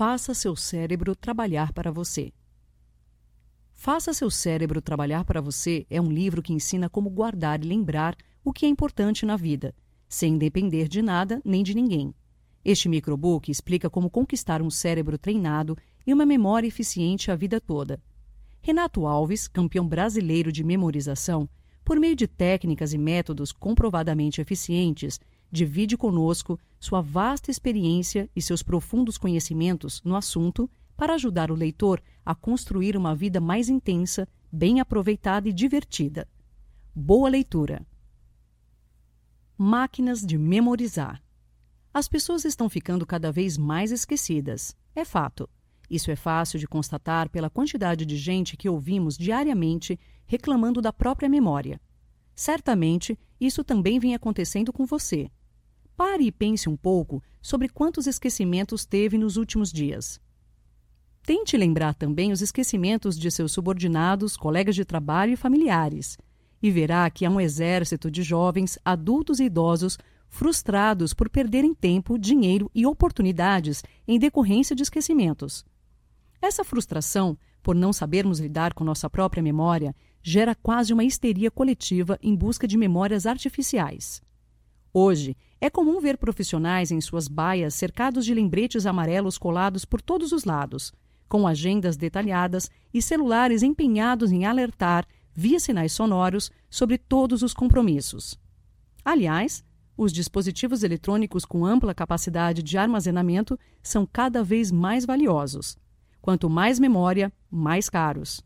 Faça seu cérebro trabalhar para você. Faça seu cérebro trabalhar para você é um livro que ensina como guardar e lembrar o que é importante na vida, sem depender de nada nem de ninguém. Este microbook explica como conquistar um cérebro treinado e uma memória eficiente a vida toda. Renato Alves, campeão brasileiro de memorização, por meio de técnicas e métodos comprovadamente eficientes, divide conosco sua vasta experiência e seus profundos conhecimentos no assunto para ajudar o leitor a construir uma vida mais intensa, bem aproveitada e divertida. Boa leitura! Máquinas de memorizar. As pessoas estão ficando cada vez mais esquecidas. É fato. Isso é fácil de constatar pela quantidade de gente que ouvimos diariamente reclamando da própria memória. Certamente, isso também vem acontecendo com você. Pare e pense um pouco sobre quantos esquecimentos teve nos últimos dias. Tente lembrar também os esquecimentos de seus subordinados, colegas de trabalho e familiares, e verá que há um exército de jovens, adultos e idosos frustrados por perderem tempo, dinheiro e oportunidades em decorrência de esquecimentos. Essa frustração, por não sabermos lidar com nossa própria memória, gera quase uma histeria coletiva em busca de memórias artificiais. Hoje, é comum ver profissionais em suas baias cercados de lembretes amarelos colados por todos os lados, com agendas detalhadas e celulares empenhados em alertar, via sinais sonoros, sobre todos os compromissos. Aliás, os dispositivos eletrônicos com ampla capacidade de armazenamento são cada vez mais valiosos. Quanto mais memória, mais caros.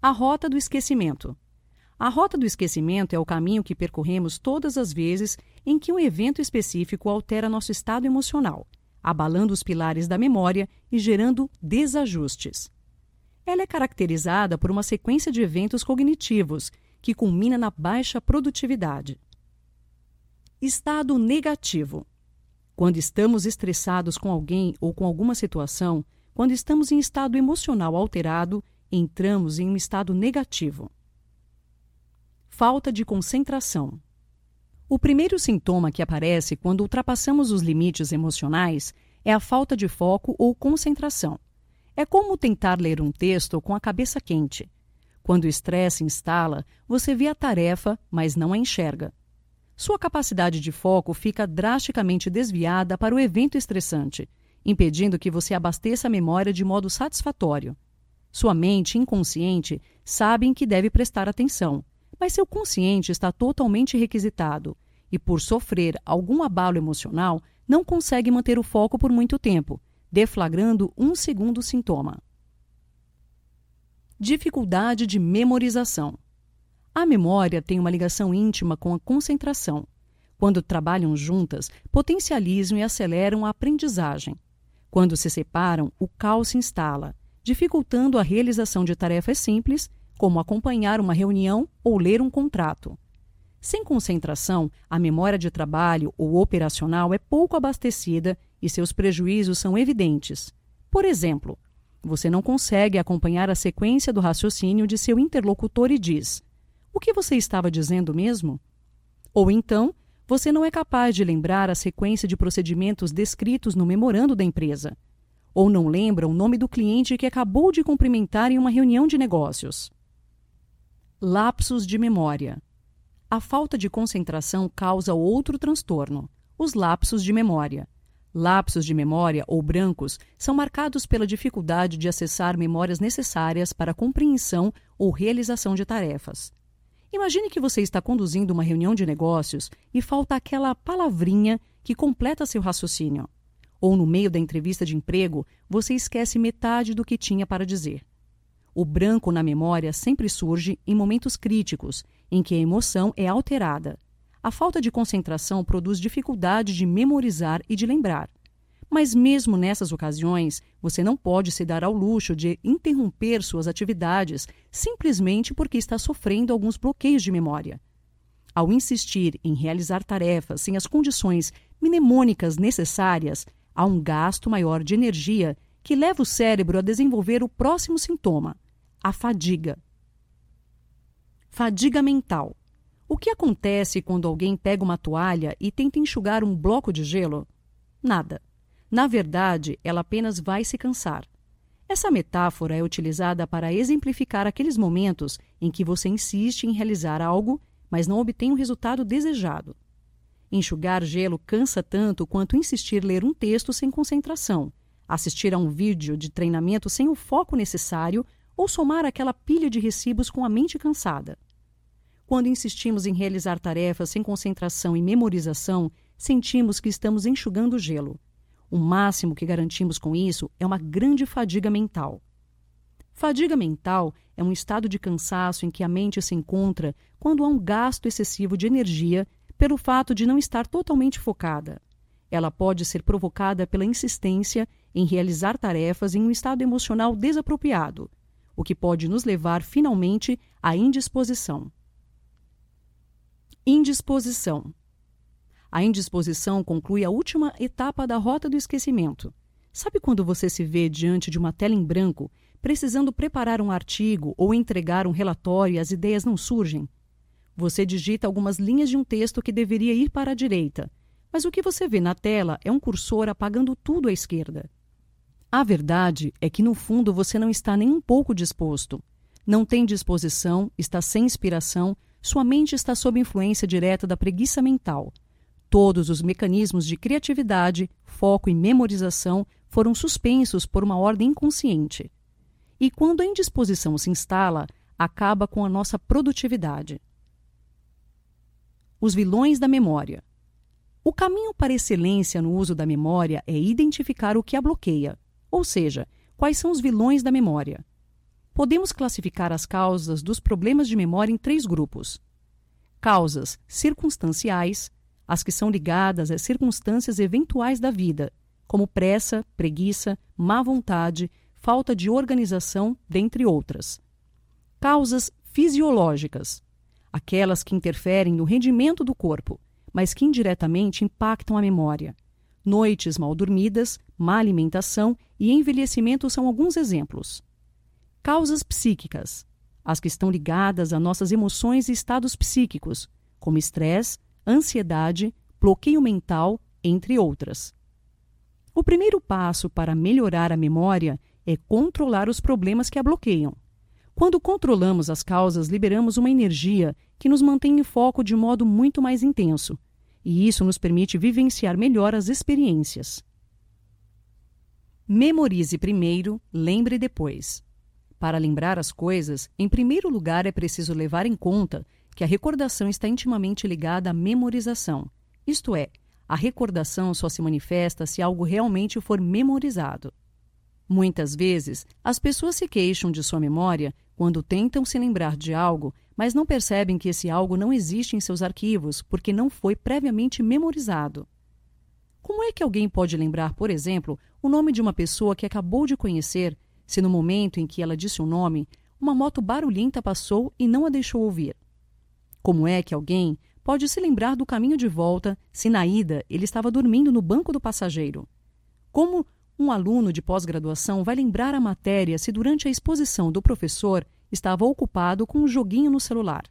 A rota do esquecimento. A rota do esquecimento é o caminho que percorremos todas as vezes em que um evento específico altera nosso estado emocional, abalando os pilares da memória e gerando desajustes. Ela é caracterizada por uma sequência de eventos cognitivos que culmina na baixa produtividade. Estado negativo. Quando estamos estressados com alguém ou com alguma situação, quando estamos em estado emocional alterado, entramos em um estado negativo falta de concentração. O primeiro sintoma que aparece quando ultrapassamos os limites emocionais é a falta de foco ou concentração. É como tentar ler um texto com a cabeça quente. Quando o estresse instala, você vê a tarefa, mas não a enxerga. Sua capacidade de foco fica drasticamente desviada para o evento estressante, impedindo que você abasteça a memória de modo satisfatório. Sua mente inconsciente sabe em que deve prestar atenção, mas seu consciente está totalmente requisitado e, por sofrer algum abalo emocional, não consegue manter o foco por muito tempo, deflagrando um segundo sintoma. Dificuldade de memorização. A memória tem uma ligação íntima com a concentração. Quando trabalham juntas, potencializam e aceleram a aprendizagem. Quando se separam, o caos se instala, dificultando a realização de tarefas simples como acompanhar uma reunião ou ler um contrato. Sem concentração, a memória de trabalho ou operacional é pouco abastecida e seus prejuízos são evidentes. Por exemplo, você não consegue acompanhar a sequência do raciocínio de seu interlocutor e diz: O que você estava dizendo mesmo? Ou então, você não é capaz de lembrar a sequência de procedimentos descritos no memorando da empresa. Ou não lembra o nome do cliente que acabou de cumprimentar em uma reunião de negócios. Lapsos de memória. A falta de concentração causa outro transtorno, os lapsos de memória. Lapsos de memória ou brancos são marcados pela dificuldade de acessar memórias necessárias para a compreensão ou realização de tarefas. Imagine que você está conduzindo uma reunião de negócios e falta aquela palavrinha que completa seu raciocínio. Ou no meio da entrevista de emprego, você esquece metade do que tinha para dizer. O branco na memória sempre surge em momentos críticos, em que a emoção é alterada. A falta de concentração produz dificuldade de memorizar e de lembrar. Mas, mesmo nessas ocasiões, você não pode se dar ao luxo de interromper suas atividades simplesmente porque está sofrendo alguns bloqueios de memória. Ao insistir em realizar tarefas sem as condições mnemônicas necessárias, há um gasto maior de energia que leva o cérebro a desenvolver o próximo sintoma, a fadiga. Fadiga mental. O que acontece quando alguém pega uma toalha e tenta enxugar um bloco de gelo? Nada. Na verdade, ela apenas vai se cansar. Essa metáfora é utilizada para exemplificar aqueles momentos em que você insiste em realizar algo, mas não obtém o resultado desejado. Enxugar gelo cansa tanto quanto insistir ler um texto sem concentração, assistir a um vídeo de treinamento sem o foco necessário ou somar aquela pilha de recibos com a mente cansada. Quando insistimos em realizar tarefas sem concentração e memorização, sentimos que estamos enxugando gelo. O máximo que garantimos com isso é uma grande fadiga mental. Fadiga mental é um estado de cansaço em que a mente se encontra quando há um gasto excessivo de energia pelo fato de não estar totalmente focada. Ela pode ser provocada pela insistência em realizar tarefas em um estado emocional desapropriado, o que pode nos levar finalmente à indisposição. Indisposição a indisposição conclui a última etapa da rota do esquecimento. Sabe quando você se vê diante de uma tela em branco, precisando preparar um artigo ou entregar um relatório e as ideias não surgem? Você digita algumas linhas de um texto que deveria ir para a direita, mas o que você vê na tela é um cursor apagando tudo à esquerda. A verdade é que, no fundo, você não está nem um pouco disposto. Não tem disposição, está sem inspiração, sua mente está sob influência direta da preguiça mental. Todos os mecanismos de criatividade, foco e memorização foram suspensos por uma ordem inconsciente. E quando a indisposição se instala, acaba com a nossa produtividade. Os vilões da memória. O caminho para excelência no uso da memória é identificar o que a bloqueia, ou seja, quais são os vilões da memória. Podemos classificar as causas dos problemas de memória em três grupos: causas circunstanciais, as que são ligadas às circunstâncias eventuais da vida, como pressa, preguiça, má vontade, falta de organização, dentre outras. Causas fisiológicas, aquelas que interferem no rendimento do corpo, mas que indiretamente impactam a memória. Noites mal dormidas, má alimentação e envelhecimento são alguns exemplos. Causas psíquicas, as que estão ligadas a nossas emoções e estados psíquicos, como estresse, ansiedade, bloqueio mental, entre outras. O primeiro passo para melhorar a memória é controlar os problemas que a bloqueiam. Quando controlamos as causas, liberamos uma energia que nos mantém em foco de modo muito mais intenso, e isso nos permite vivenciar melhor as experiências. Memorize primeiro, lembre depois. Para lembrar as coisas, em primeiro lugar é preciso levar em conta que a recordação está intimamente ligada à memorização, isto é, a recordação só se manifesta se algo realmente for memorizado. Muitas vezes, as pessoas se queixam de sua memória quando tentam se lembrar de algo, mas não percebem que esse algo não existe em seus arquivos porque não foi previamente memorizado. Como é que alguém pode lembrar, por exemplo, o nome de uma pessoa que acabou de conhecer, se no momento em que ela disse o nome, uma moto barulhenta passou e não a deixou ouvir? Como é que alguém pode se lembrar do caminho de volta se na ida ele estava dormindo no banco do passageiro? Como um aluno de pós-graduação vai lembrar a matéria se durante a exposição do professor estava ocupado com um joguinho no celular?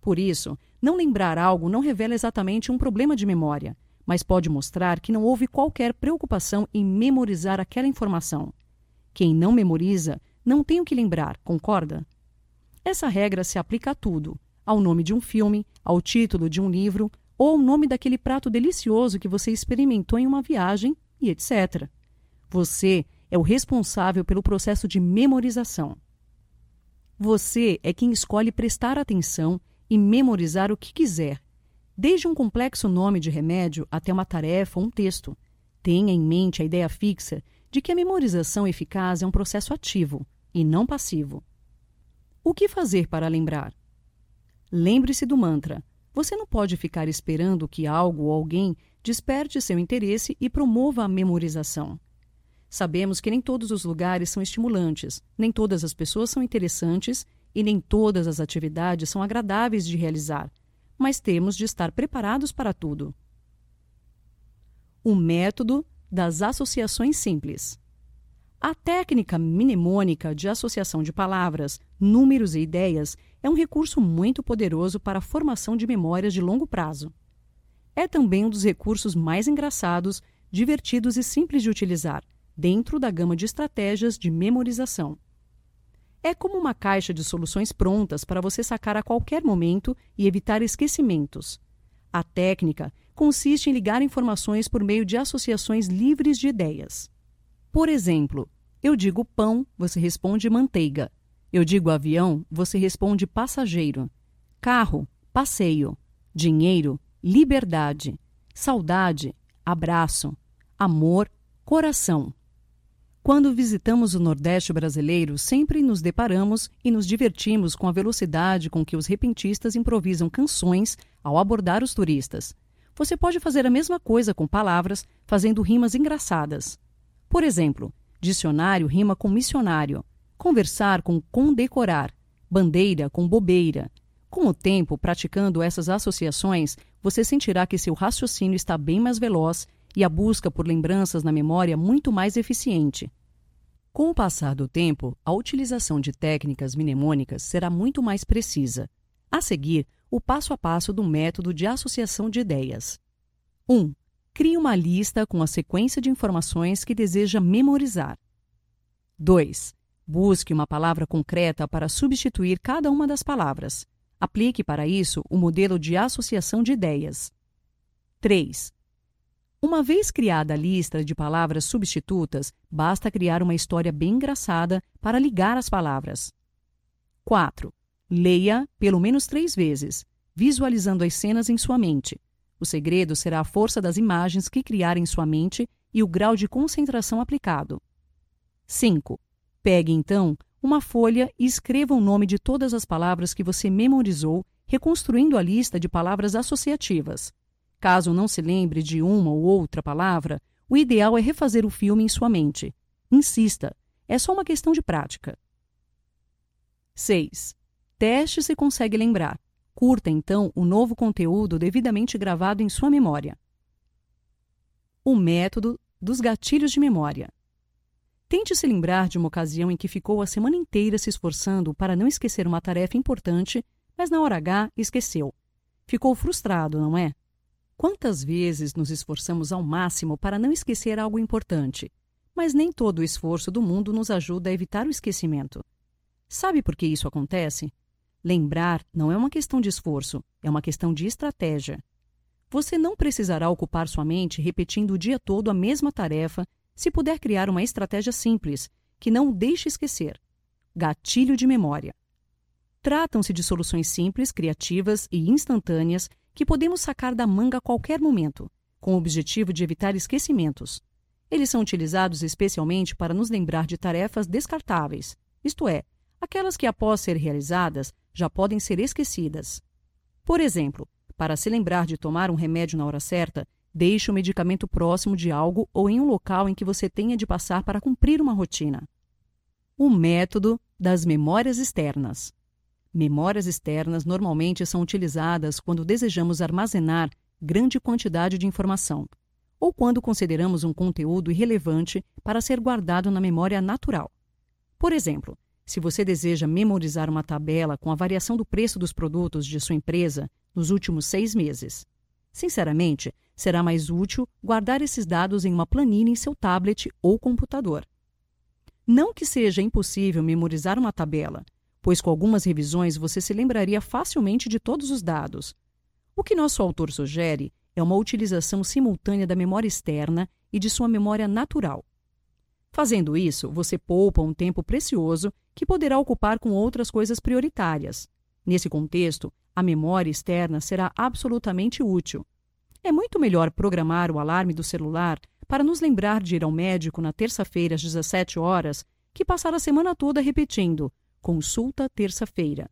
Por isso, não lembrar algo não revela exatamente um problema de memória, mas pode mostrar que não houve qualquer preocupação em memorizar aquela informação. Quem não memoriza não tem o que lembrar, concorda? Essa regra se aplica a tudo, ao nome de um filme, ao título de um livro ou ao nome daquele prato delicioso que você experimentou em uma viagem e etc. Você é o responsável pelo processo de memorização. Você é quem escolhe prestar atenção e memorizar o que quiser, desde um complexo nome de remédio até uma tarefa ou um texto. Tenha em mente a ideia fixa de que a memorização eficaz é um processo ativo e não passivo. O que fazer para lembrar? Lembre-se do mantra. Você não pode ficar esperando que algo ou alguém desperte seu interesse e promova a memorização. Sabemos que nem todos os lugares são estimulantes, nem todas as pessoas são interessantes e nem todas as atividades são agradáveis de realizar, mas temos de estar preparados para tudo. O método das associações simples. A técnica mnemônica de associação de palavras, números e ideias é um recurso muito poderoso para a formação de memórias de longo prazo. É também um dos recursos mais engraçados, divertidos e simples de utilizar, dentro da gama de estratégias de memorização. É como uma caixa de soluções prontas para você sacar a qualquer momento e evitar esquecimentos. A técnica consiste em ligar informações por meio de associações livres de ideias. Por exemplo, eu digo pão, você responde manteiga. Eu digo avião, você responde passageiro. Carro, passeio. Dinheiro, liberdade. Saudade, abraço. Amor, coração. Quando visitamos o Nordeste brasileiro, sempre nos deparamos e nos divertimos com a velocidade com que os repentistas improvisam canções ao abordar os turistas. Você pode fazer a mesma coisa com palavras, fazendo rimas engraçadas. Por exemplo, dicionário rima com missionário, conversar com condecorar, bandeira com bobeira. Com o tempo, praticando essas associações, você sentirá que seu raciocínio está bem mais veloz e a busca por lembranças na memória muito mais eficiente. Com o passar do tempo, a utilização de técnicas mnemônicas será muito mais precisa. A seguir, o passo a passo do método de associação de ideias. 1. Um, crie uma lista com a sequência de informações que deseja memorizar. 2. Busque uma palavra concreta para substituir cada uma das palavras. Aplique para isso o modelo de associação de ideias. 3. Uma vez criada a lista de palavras substitutas, basta criar uma história bem engraçada para ligar as palavras. 4. Leia pelo menos três vezes, visualizando as cenas em sua mente. O segredo será a força das imagens que criar em sua mente e o grau de concentração aplicado. 5. Pegue então uma folha e escreva o nome de todas as palavras que você memorizou, reconstruindo a lista de palavras associativas. Caso não se lembre de uma ou outra palavra, o ideal é refazer o filme em sua mente. Insista, é só uma questão de prática. 6. Teste se consegue lembrar. Curta então o novo conteúdo devidamente gravado em sua memória. O método dos gatilhos de memória. Tente se lembrar de uma ocasião em que ficou a semana inteira se esforçando para não esquecer uma tarefa importante, mas na hora H esqueceu. Ficou frustrado, não é? Quantas vezes nos esforçamos ao máximo para não esquecer algo importante, mas nem todo o esforço do mundo nos ajuda a evitar o esquecimento. Sabe por que isso acontece? Lembrar não é uma questão de esforço, é uma questão de estratégia. Você não precisará ocupar sua mente repetindo o dia todo a mesma tarefa se puder criar uma estratégia simples, que não o deixe esquecer. Gatilho de memória. Tratam-se de soluções simples, criativas e instantâneas que podemos sacar da manga a qualquer momento, com o objetivo de evitar esquecimentos. Eles são utilizados especialmente para nos lembrar de tarefas descartáveis, isto é, aquelas que, após ser realizadas, já podem ser esquecidas. Por exemplo, para se lembrar de tomar um remédio na hora certa, deixe o medicamento próximo de algo ou em um local em que você tenha de passar para cumprir uma rotina. O método das memórias externas. Memórias externas normalmente são utilizadas quando desejamos armazenar grande quantidade de informação, ou quando consideramos um conteúdo irrelevante para ser guardado na memória natural. Por exemplo, se você deseja memorizar uma tabela com a variação do preço dos produtos de sua empresa nos últimos seis meses. Sinceramente, será mais útil guardar esses dados em uma planilha em seu tablet ou computador. Não que seja impossível memorizar uma tabela, pois com algumas revisões você se lembraria facilmente de todos os dados. O que nosso autor sugere é uma utilização simultânea da memória externa e de sua memória natural. Fazendo isso, você poupa um tempo precioso que poderá ocupar com outras coisas prioritárias. Nesse contexto, a memória externa será absolutamente útil. É muito melhor programar o alarme do celular para nos lembrar de ir ao médico na terça-feira às 17 horas que passar a semana toda repetindo Consulta terça-feira.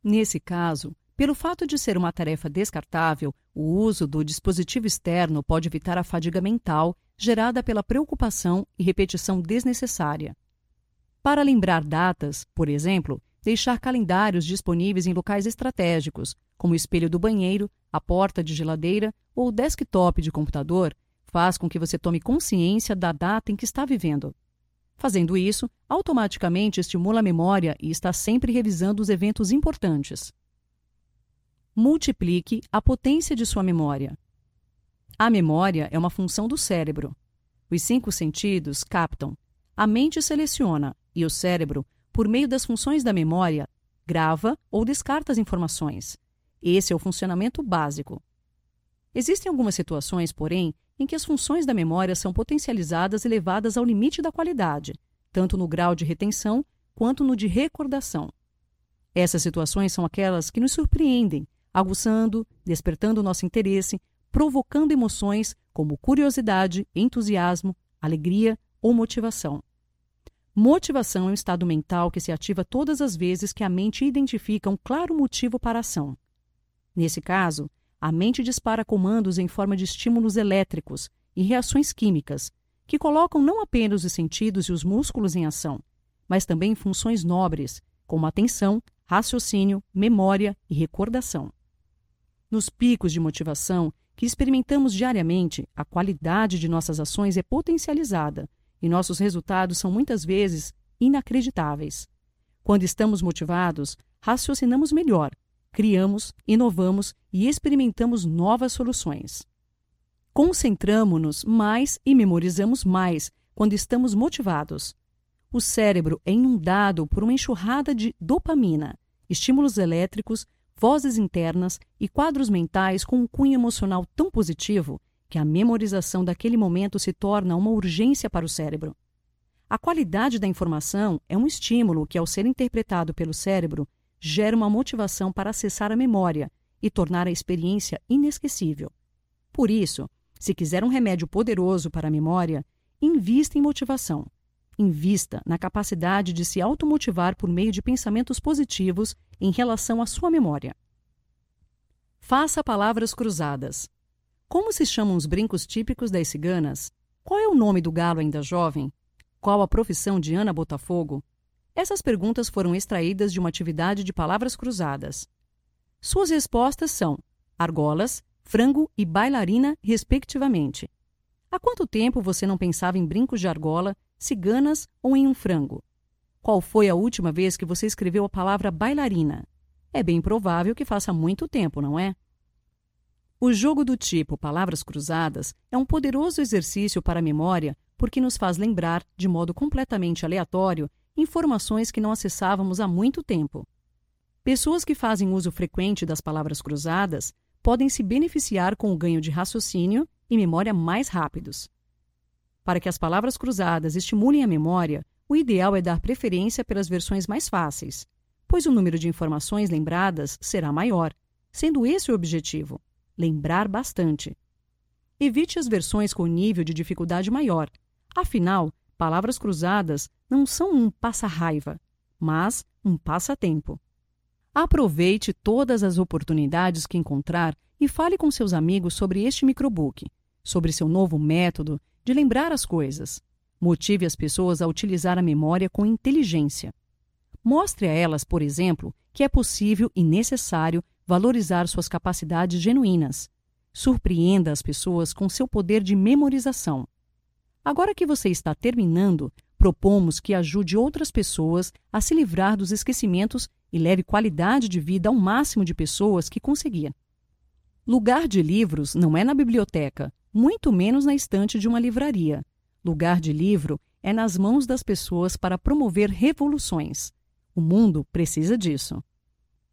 Nesse caso, pelo fato de ser uma tarefa descartável, o uso do dispositivo externo pode evitar a fadiga mental gerada pela preocupação e repetição desnecessária. Para lembrar datas, por exemplo, deixar calendários disponíveis em locais estratégicos, como o espelho do banheiro, a porta de geladeira ou o desktop de computador, faz com que você tome consciência da data em que está vivendo. Fazendo isso, automaticamente estimula a memória e está sempre revisando os eventos importantes. Multiplique a potência de sua memória. A memória é uma função do cérebro. Os cinco sentidos captam, a mente seleciona e o cérebro, por meio das funções da memória, grava ou descarta as informações. Esse é o funcionamento básico. Existem algumas situações, porém, em que as funções da memória são potencializadas e levadas ao limite da qualidade, tanto no grau de retenção quanto no de recordação. Essas situações são aquelas que nos surpreendem, aguçando, despertando nosso interesse, provocando emoções como curiosidade, entusiasmo, alegria ou motivação. Motivação é um estado mental que se ativa todas as vezes que a mente identifica um claro motivo para a ação. Nesse caso, a mente dispara comandos em forma de estímulos elétricos e reações químicas, que colocam não apenas os sentidos e os músculos em ação, mas também funções nobres, como atenção, raciocínio, memória e recordação. Nos picos de motivação que experimentamos diariamente, a qualidade de nossas ações é potencializada e nossos resultados são muitas vezes inacreditáveis. Quando estamos motivados, raciocinamos melhor, criamos, inovamos e experimentamos novas soluções. Concentramos-nos mais e memorizamos mais quando estamos motivados. O cérebro é inundado por uma enxurrada de dopamina, estímulos elétricos, vozes internas e quadros mentais com um cunho emocional tão positivo que a memorização daquele momento se torna uma urgência para o cérebro. A qualidade da informação é um estímulo que, ao ser interpretado pelo cérebro, gera uma motivação para acessar a memória e tornar a experiência inesquecível. Por isso, se quiser um remédio poderoso para a memória, invista em motivação. Invista na capacidade de se automotivar por meio de pensamentos positivos em relação à sua memória. Faça palavras cruzadas. Como se chamam os brincos típicos das ciganas? Qual é o nome do galo ainda jovem? Qual a profissão de Ana Botafogo? Essas perguntas foram extraídas de uma atividade de palavras cruzadas. Suas respostas são argolas, frango e bailarina, respectivamente. Há quanto tempo você não pensava em brincos de argola, ciganas ou em um frango? Qual foi a última vez que você escreveu a palavra bailarina? É bem provável que faça muito tempo, não é? O jogo do tipo palavras cruzadas é um poderoso exercício para a memória porque nos faz lembrar, de modo completamente aleatório, informações que não acessávamos há muito tempo. Pessoas que fazem uso frequente das palavras cruzadas podem se beneficiar com o ganho de raciocínio e memória mais rápidos. Para que as palavras cruzadas estimulem a memória, o ideal é dar preferência pelas versões mais fáceis, pois o número de informações lembradas será maior, sendo esse o objetivo lembrar bastante. Evite as versões com nível de dificuldade maior. Afinal, palavras cruzadas não são um passa-raiva, mas um passatempo. Aproveite todas as oportunidades que encontrar e fale com seus amigos sobre este microbook, sobre seu novo método de lembrar as coisas. Motive as pessoas a utilizar a memória com inteligência. Mostre a elas, por exemplo, que é possível e necessário valorizar suas capacidades genuínas. Surpreenda as pessoas com seu poder de memorização. Agora que você está terminando, propomos que ajude outras pessoas a se livrar dos esquecimentos e leve qualidade de vida ao máximo de pessoas que conseguir. Lugar de livros não é na biblioteca, muito menos na estante de uma livraria. Lugar de livro é nas mãos das pessoas para promover revoluções. O mundo precisa disso.